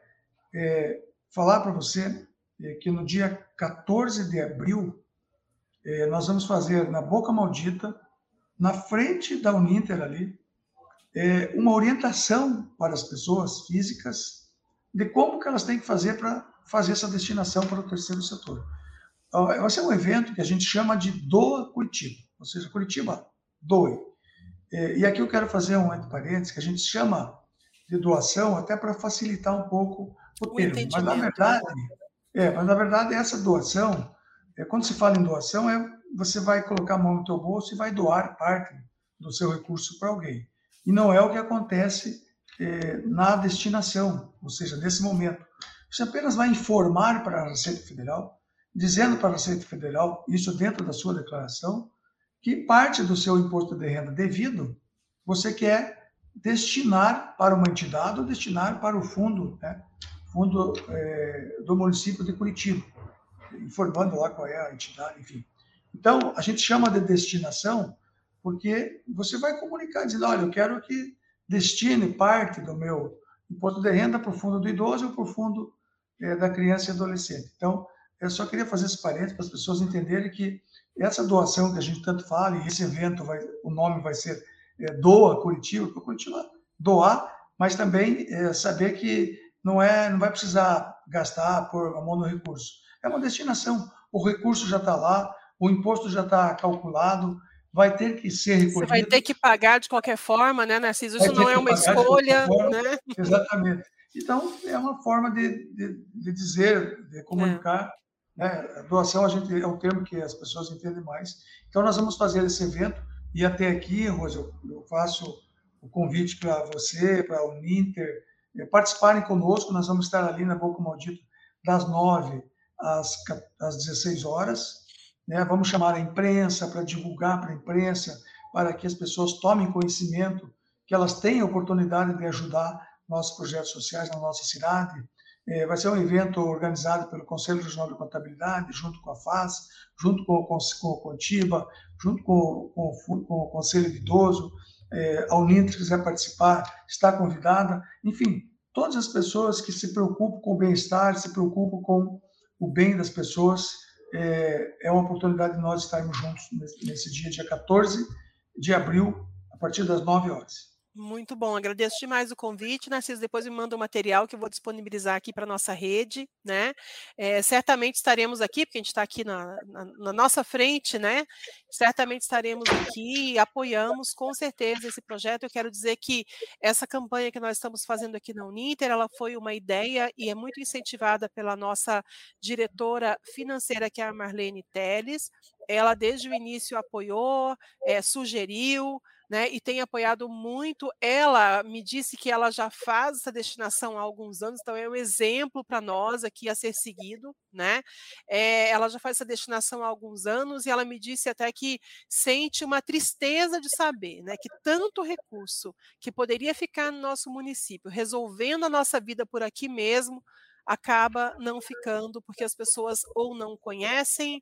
é, falar para você é, que no dia 14 de abril é, nós vamos fazer na Boca Maldita, na frente da Uninter ali, é, uma orientação para as pessoas físicas de como que elas têm que fazer para fazer essa destinação para o terceiro setor. vai ser um evento que a gente chama de Doa Curitiba, ou seja, Curitiba doe. E aqui eu quero fazer um entre parênteses, que a gente chama de doação até para facilitar um pouco o, o termo. Mas na verdade, é, mas na verdade essa doação, é, quando se fala em doação, é você vai colocar a mão no teu bolso e vai doar parte do seu recurso para alguém. E não é o que acontece é, na destinação, ou seja, nesse momento. Você apenas vai informar para a Receita Federal, dizendo para a Receita Federal, isso dentro da sua declaração, que parte do seu imposto de renda devido você quer destinar para uma entidade ou destinar para o fundo, né, fundo é, do município de Curitiba, informando lá qual é a entidade, enfim. Então, a gente chama de destinação porque você vai comunicar, dizendo, olha, eu quero que destine parte do meu imposto de renda para o fundo do idoso ou para o fundo é, da criança e adolescente. Então, eu só queria fazer esse parênteses para as pessoas entenderem que essa doação que a gente tanto fala, e esse evento, vai, o nome vai ser é, Doa Curitiba, para Curitiba doar, mas também é, saber que não, é, não vai precisar gastar por a mão no recurso. É uma destinação. O recurso já está lá, o imposto já está calculado, vai ter que ser recolhido. Você vai ter que pagar de qualquer forma, né, Narciso? Isso não é uma escolha, né? Exatamente. Então, é uma forma de, de, de dizer, de comunicar. É. Né? A doação a gente, é um termo que as pessoas entendem mais. Então, nós vamos fazer esse evento. E até aqui, Rosa, eu, eu faço o convite para você, para o Ninter, é, participarem conosco. Nós vamos estar ali na Boca Maldita das 9 às, às 16 horas. Né? Vamos chamar a imprensa para divulgar para a imprensa, para que as pessoas tomem conhecimento, que elas têm a oportunidade de ajudar nossos projetos sociais na nossa cidade. É, vai ser um evento organizado pelo Conselho Regional de Contabilidade, junto com a FAS, junto com, com, o Contiba, junto com, o Conselho de Idoso. É, a quiser participar, está convidada. Enfim, todas as pessoas que se preocupam com o bem-estar, se preocupam com o bem das pessoas, é, é uma oportunidade de nós estarmos juntos nesse, nesse dia, dia 14 de abril, a partir das 9 horas. Muito bom, agradeço demais o convite, Narciso. Depois me manda o material que eu vou disponibilizar aqui para a nossa rede, né? É, certamente estaremos aqui, porque a gente está aqui na, na, na, nossa frente, né? Certamente estaremos aqui e apoiamos com certeza esse projeto. Eu quero dizer que essa campanha que nós estamos fazendo aqui na Uninter, ela foi uma ideia e é muito incentivada pela nossa diretora financeira, que é a Marlene Teles. Ela, desde o início, apoiou, é, sugeriu, né, e tem apoiado muito. Ela me disse que ela já faz essa destinação há alguns anos, então é um exemplo para nós aqui a ser seguido, né? É, ela já faz essa destinação há alguns anos e ela me disse até que sente uma tristeza de saber, né, que tanto recurso que poderia ficar no nosso município, resolvendo a nossa vida por aqui mesmo, acaba não ficando porque as pessoas ou não conhecem,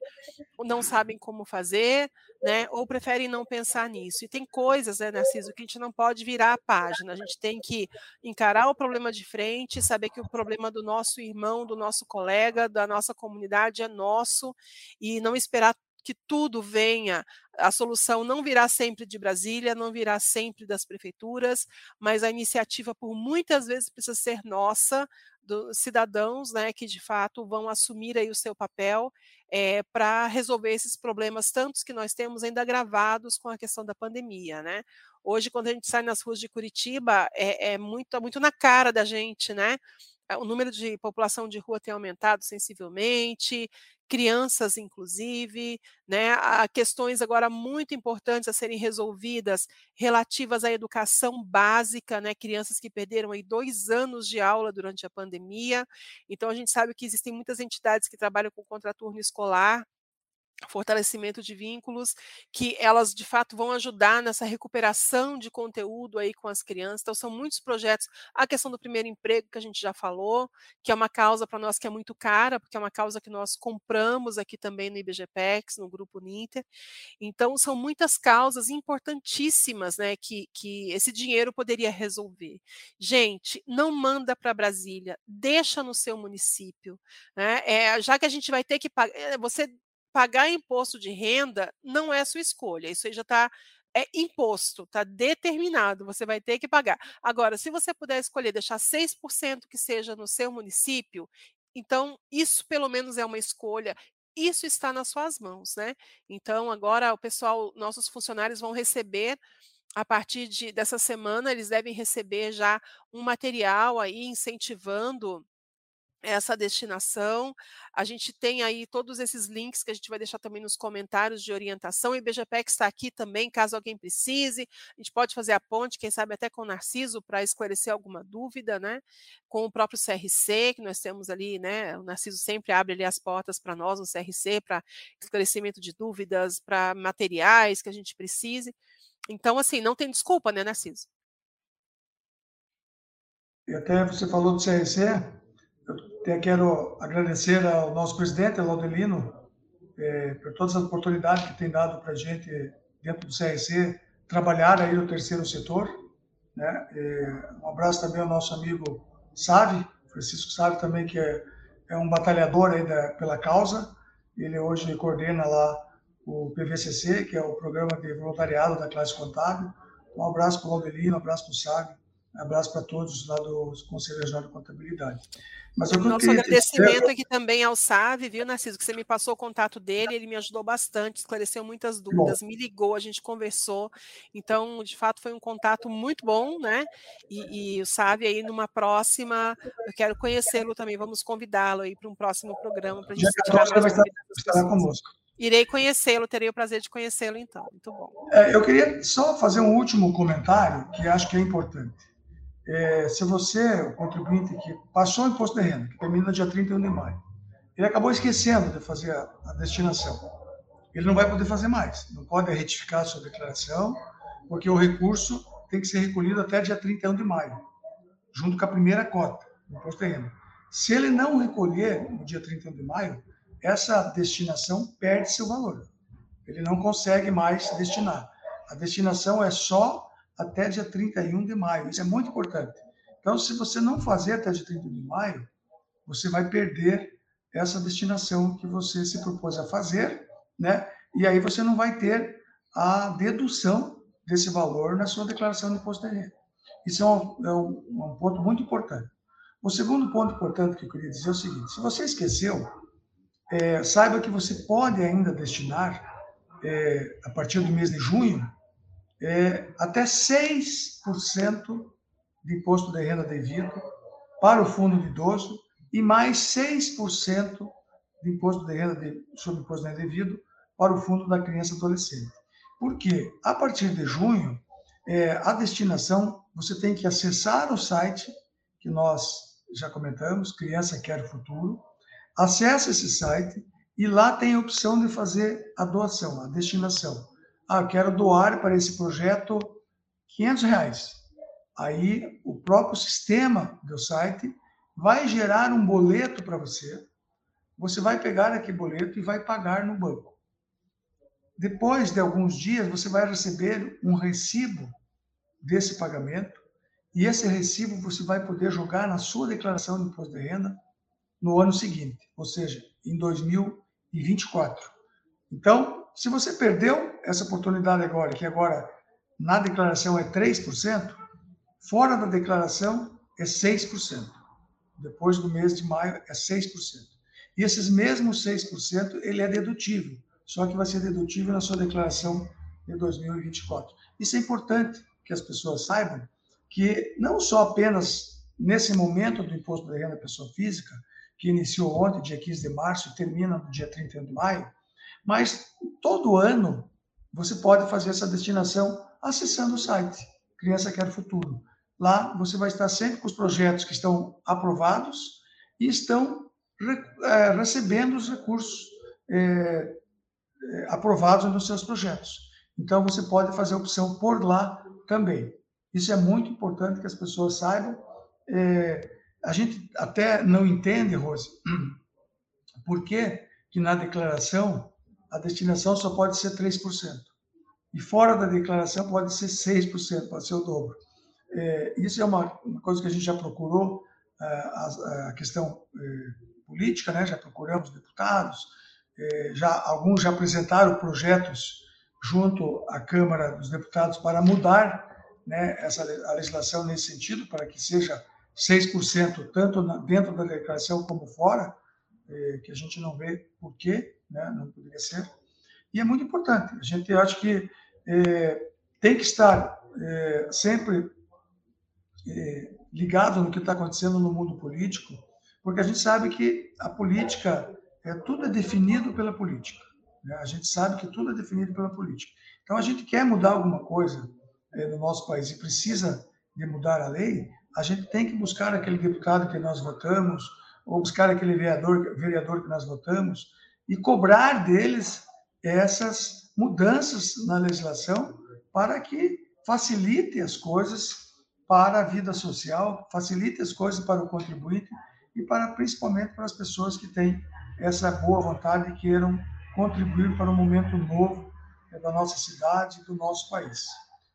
ou não sabem como fazer, né, ou preferem não pensar nisso. E tem coisas, né, Narciso, que a gente não pode virar a página, a gente tem que encarar o problema de frente, saber que o problema do nosso irmão, do nosso colega, da nossa comunidade é nosso, e não esperar que tudo venha, a solução não virá sempre de Brasília, não virá sempre das prefeituras, mas a iniciativa, por muitas vezes, precisa ser nossa, dos cidadãos, né, que de fato vão assumir aí o seu papel é, para resolver esses problemas, tantos que nós temos ainda agravados com a questão da pandemia, né? Hoje, quando a gente sai nas ruas de Curitiba, é, é muito, muito na cara da gente, né? O número de população de rua tem aumentado sensivelmente, crianças, inclusive, né? Há questões agora muito importantes a serem resolvidas relativas à educação básica, né? Crianças que perderam aí dois anos de aula durante a pandemia. Então, a gente sabe que existem muitas entidades que trabalham com contraturno escolar, fortalecimento de vínculos, que elas de fato vão ajudar nessa recuperação de conteúdo aí com as crianças. Então são muitos projetos. A questão do primeiro emprego que a gente já falou, que é uma causa para nós que é muito cara, porque é uma causa que nós compramos aqui também no IBGPEX, no grupo Ninter. Então são muitas causas importantíssimas, né, que que esse dinheiro poderia resolver. Gente, não manda para Brasília, deixa no seu município, né? É, já que a gente vai ter que pagar, eh, você pagar imposto de renda não é sua escolha, isso aí já está é imposto, está determinado, você vai ter que pagar. Agora, se você puder escolher deixar 6% que seja no seu município, então isso pelo menos é uma escolha isso está nas suas mãos, né? Então, agora o pessoal, nossos funcionários vão receber a partir de, dessa semana, eles devem receber já um material aí incentivando essa destinação. A gente tem aí todos esses links que a gente vai deixar também nos comentários de orientação. O IBGPEC está aqui também, caso alguém precise. A gente pode fazer a ponte, quem sabe até com o Narciso, para esclarecer alguma dúvida, né? Com o próprio CRC, que nós temos ali, né? O Narciso sempre abre ali as portas para nós no CRC, para esclarecimento de dúvidas, para materiais que a gente precise. Então, assim, não tem desculpa, né, Narciso? E até você falou do CRC, até quero agradecer ao nosso presidente, Laudelino, é, por todas as oportunidades que tem dado para a gente dentro do CRC trabalhar aí no terceiro setor. Né? É, um abraço também ao nosso amigo Save, Francisco Save também, que é, é um batalhador aí da, pela causa. Ele hoje coordena lá o PVCC, que é o Programa de Voluntariado da Classe Contábil. Um abraço para o Laudelino, um abraço para o um abraço para todos lá do Conselho Regional de Contabilidade. Mas o nosso agradecimento aqui também ao Save, viu, Narciso, que você me passou o contato dele, ele me ajudou bastante, esclareceu muitas dúvidas, bom. me ligou, a gente conversou. Então, de fato, foi um contato muito bom, né? E, e o Save aí numa próxima, eu quero conhecê-lo também, vamos convidá-lo aí para um próximo programa para a gente. Já vai estar, estará conosco. Irei conhecê-lo, terei o prazer de conhecê-lo então. Muito bom. É, eu queria só fazer um último comentário que acho que é importante é, se você, o contribuinte que passou o imposto de renda, que termina dia 31 de maio, ele acabou esquecendo de fazer a, a destinação, ele não vai poder fazer mais, não pode retificar a sua declaração, porque o recurso tem que ser recolhido até dia 31 de maio, junto com a primeira cota do imposto de renda. Se ele não recolher no dia 31 de maio, essa destinação perde seu valor. Ele não consegue mais destinar. A destinação é só até dia 31 de maio. Isso é muito importante. Então, se você não fazer até dia 31 de maio, você vai perder essa destinação que você se propôs a fazer, né? E aí você não vai ter a dedução desse valor na sua declaração de imposto de renda. Isso é um, é um, um ponto muito importante. O segundo ponto importante que eu queria dizer é o seguinte: se você esqueceu, é, saiba que você pode ainda destinar, é, a partir do mês de junho, é, até 6% de imposto de renda devido para o fundo de idoso e mais 6% de imposto de renda de, sobre imposto de renda devido para o fundo da criança e adolescente. Porque a partir de junho, é, a destinação, você tem que acessar o site que nós já comentamos, Criança Quer Futuro, acessa esse site e lá tem a opção de fazer a doação, a destinação ah, quero doar para esse projeto 500 reais. Aí o próprio sistema do site vai gerar um boleto para você. Você vai pegar aquele boleto e vai pagar no banco. Depois de alguns dias, você vai receber um recibo desse pagamento e esse recibo você vai poder jogar na sua declaração de imposto de renda no ano seguinte, ou seja, em 2024. Então, se você perdeu essa oportunidade agora, que agora na declaração é 3%, fora da declaração é 6%. Depois do mês de maio é 6%. E esses mesmos 6%, ele é dedutível, só que vai ser dedutível na sua declaração de 2024. Isso é importante que as pessoas saibam que não só apenas nesse momento do imposto da renda da pessoa física, que iniciou ontem, dia 15 de março, e termina no dia 31 de maio, mas todo ano você pode fazer essa destinação acessando o site Criança Quer Futuro. Lá você vai estar sempre com os projetos que estão aprovados e estão é, recebendo os recursos é, é, aprovados nos seus projetos. Então você pode fazer a opção por lá também. Isso é muito importante que as pessoas saibam. É, a gente até não entende, Rose, por que, que na declaração a destinação só pode ser 3%. E fora da declaração pode ser 6%, pode ser o dobro. É, isso é uma, uma, coisa que a gente já procurou, é, a, a, questão é, política, né? já procuramos deputados, é, já alguns já apresentaram projetos junto à Câmara dos Deputados para mudar né, essa, a legislação nesse sentido, para que seja 6%, tanto na, dentro da declaração como fora, é, que a gente não vê por quê, né? não poderia ser. E é muito importante. A gente acha que é, tem que estar é, sempre é, ligado no que está acontecendo no mundo político, porque a gente sabe que a política, é, tudo é definido pela política. Né? A gente sabe que tudo é definido pela política. Então, a gente quer mudar alguma coisa é, no nosso país e precisa de mudar a lei, a gente tem que buscar aquele deputado que nós votamos, ou buscar aquele vereador, vereador que nós votamos, e cobrar deles essas mudanças na legislação para que facilite as coisas para a vida social, facilite as coisas para o contribuinte e para principalmente para as pessoas que têm essa boa vontade e queiram contribuir para um momento novo eh, da nossa cidade e do nosso país.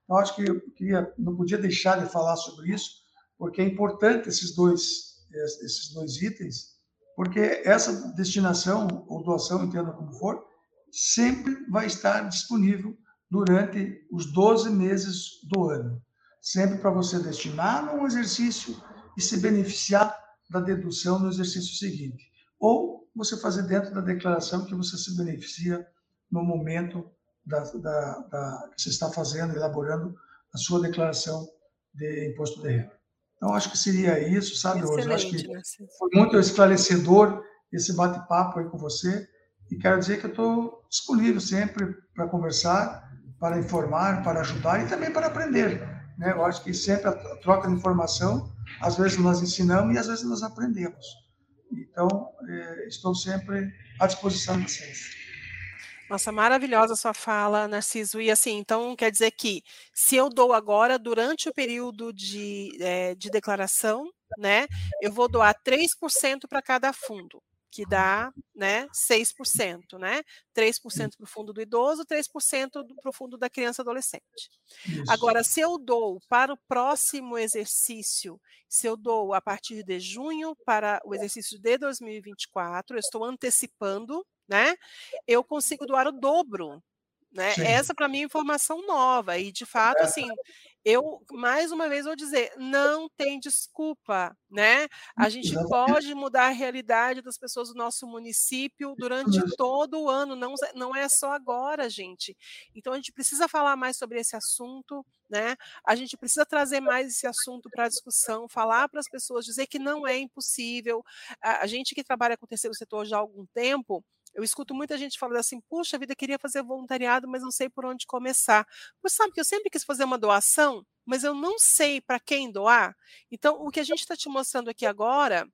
Então, acho que eu queria, não podia deixar de falar sobre isso, porque é importante esses dois, esses dois itens, porque essa destinação ou doação, entenda como for, sempre vai estar disponível durante os 12 meses do ano. Sempre para você destinar num exercício e se beneficiar da dedução no exercício seguinte. Ou você fazer dentro da declaração que você se beneficia no momento da, da, da, que você está fazendo, elaborando a sua declaração de imposto de renda. Então, acho que seria isso, sabe, Excelente, hoje? Acho que né? foi muito esclarecedor esse bate-papo aí com você. E quero dizer que eu estou disponível sempre para conversar, para informar, para ajudar e também para aprender. Né? Eu acho que sempre a troca de informação, às vezes nós ensinamos e às vezes nós aprendemos. Então, eh, estou sempre à disposição de vocês. Nossa, maravilhosa sua fala, Narciso. E assim, então quer dizer que se eu dou agora, durante o período de, é, de declaração, né, eu vou doar 3% para cada fundo, que dá né, 6%, né? 3% para o fundo do idoso, 3% para o fundo da criança e adolescente. Isso. Agora, se eu dou para o próximo exercício, se eu dou a partir de junho para o exercício de 2024, eu estou antecipando né? Eu consigo doar o dobro, né? Essa para mim é informação nova e de fato é. assim, eu mais uma vez vou dizer, não tem desculpa, né? A gente pode mudar a realidade das pessoas do nosso município durante todo o ano, não, não é só agora, gente. Então a gente precisa falar mais sobre esse assunto, né? A gente precisa trazer mais esse assunto para a discussão, falar para as pessoas, dizer que não é impossível. A, a gente que trabalha com o terceiro setor já há algum tempo, eu escuto muita gente falando assim: puxa vida, queria fazer voluntariado, mas não sei por onde começar. Mas sabe que eu sempre quis fazer uma doação, mas eu não sei para quem doar. Então, o que a gente está te mostrando aqui agora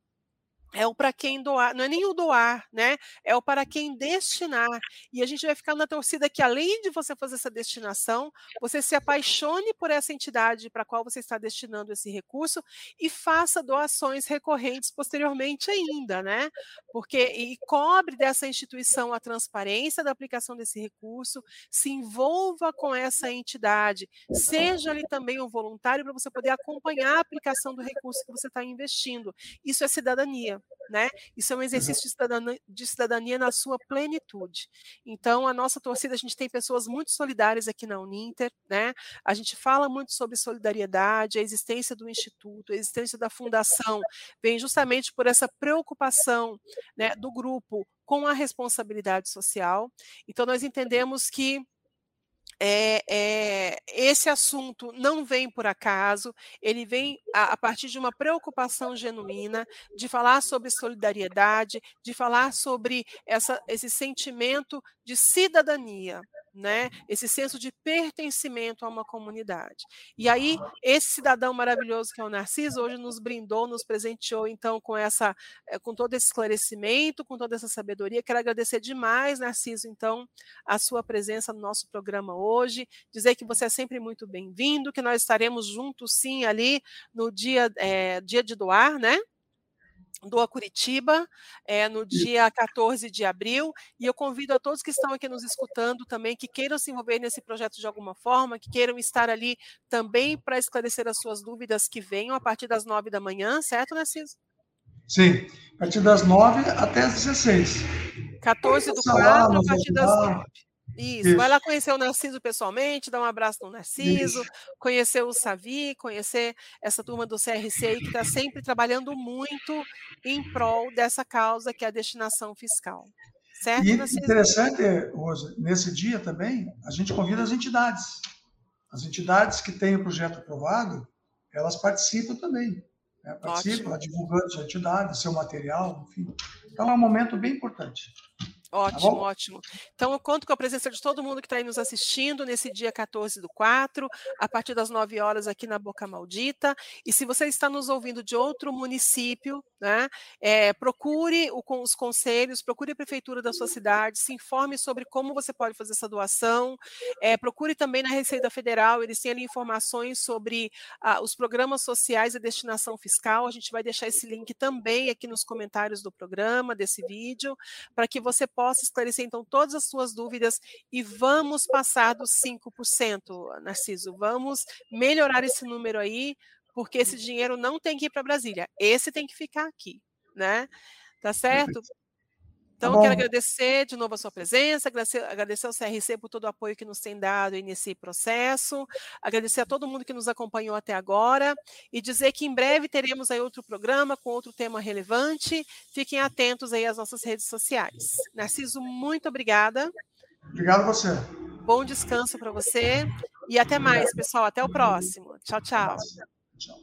é o para quem doar, não é nem o doar, né? É o para quem destinar. E a gente vai ficar na torcida que, além de você fazer essa destinação, você se apaixone por essa entidade para a qual você está destinando esse recurso e faça doações recorrentes posteriormente ainda, né? Porque e cobre dessa instituição a transparência da aplicação desse recurso, se envolva com essa entidade, seja ali também um voluntário para você poder acompanhar a aplicação do recurso que você está investindo. Isso é cidadania né? Isso é um exercício de cidadania, de cidadania, na sua plenitude. Então, a nossa torcida, a gente tem pessoas muito solidárias aqui na Uninter, né? A gente fala muito sobre solidariedade, a existência do instituto, a existência da fundação, vem justamente por essa preocupação, né, do grupo com a responsabilidade social. Então, nós entendemos que é, é, esse assunto não vem por acaso, ele vem a, a, partir de uma preocupação genuína de falar sobre solidariedade, de falar sobre essa, esse sentimento de cidadania, né? Esse senso de pertencimento a uma comunidade. E aí esse cidadão maravilhoso que é o Narciso hoje nos brindou, nos presenteou então com essa, eh, com todo esse esclarecimento, com toda essa sabedoria. Quero agradecer demais, Narciso, então a sua presença no nosso programa hoje. Dizer que você é sempre muito bem-vindo, que nós estaremos juntos sim ali no dia é, dia de doar, né? Do Curitiba, é, no dia 14 de abril, e eu convido a todos que estão aqui nos escutando também, que queiram se envolver nesse projeto de alguma forma, que queiram estar ali também para esclarecer as suas dúvidas que venham a partir das nove da manhã, certo, Narciso? Sim, a partir das nove até as 16. 14 do 4 a partir das nove. Isso. Isso. vai lá conhecer o Narciso pessoalmente, dar um abraço no Narciso, Isso. conhecer o Savi, conhecer essa turma do CRC aí que está sempre trabalhando muito em prol dessa causa que é a destinação fiscal. Certo, e interessante, Rosa, nesse dia também, a gente convida as entidades. As entidades que têm o projeto aprovado, elas participam também. Né? Participam, divulgando sua entidade, seu material, enfim. Então é um momento bem importante. Ótimo, tá ótimo. Então, eu conto com a presença de todo mundo que está aí nos assistindo nesse dia 14 do 4, a partir das 9 horas aqui na Boca Maldita. E se você está nos ouvindo de outro município, né, é, procure o, os conselhos, procure a prefeitura da sua cidade, se informe sobre como você pode fazer essa doação. É, procure também na Receita Federal, eles têm ali informações sobre ah, os programas sociais e destinação fiscal. A gente vai deixar esse link também aqui nos comentários do programa, desse vídeo, para que você possa esclarecer então todas as suas dúvidas e vamos passar dos 5%, Narciso. Vamos melhorar esse número aí, porque esse dinheiro não tem que ir para Brasília, esse tem que ficar aqui, né? Tá certo? Então, tá eu quero agradecer de novo a sua presença, agradecer, agradecer ao CRC por todo o apoio que nos tem dado nesse processo, agradecer a todo mundo que nos acompanhou até agora e dizer que em breve teremos aí outro programa com outro tema relevante. Fiquem atentos aí às nossas redes sociais. Narciso, muito obrigada. Obrigado a você. Bom descanso para você e até mais, pessoal. Até o próximo. Tchau, tchau. Tchau.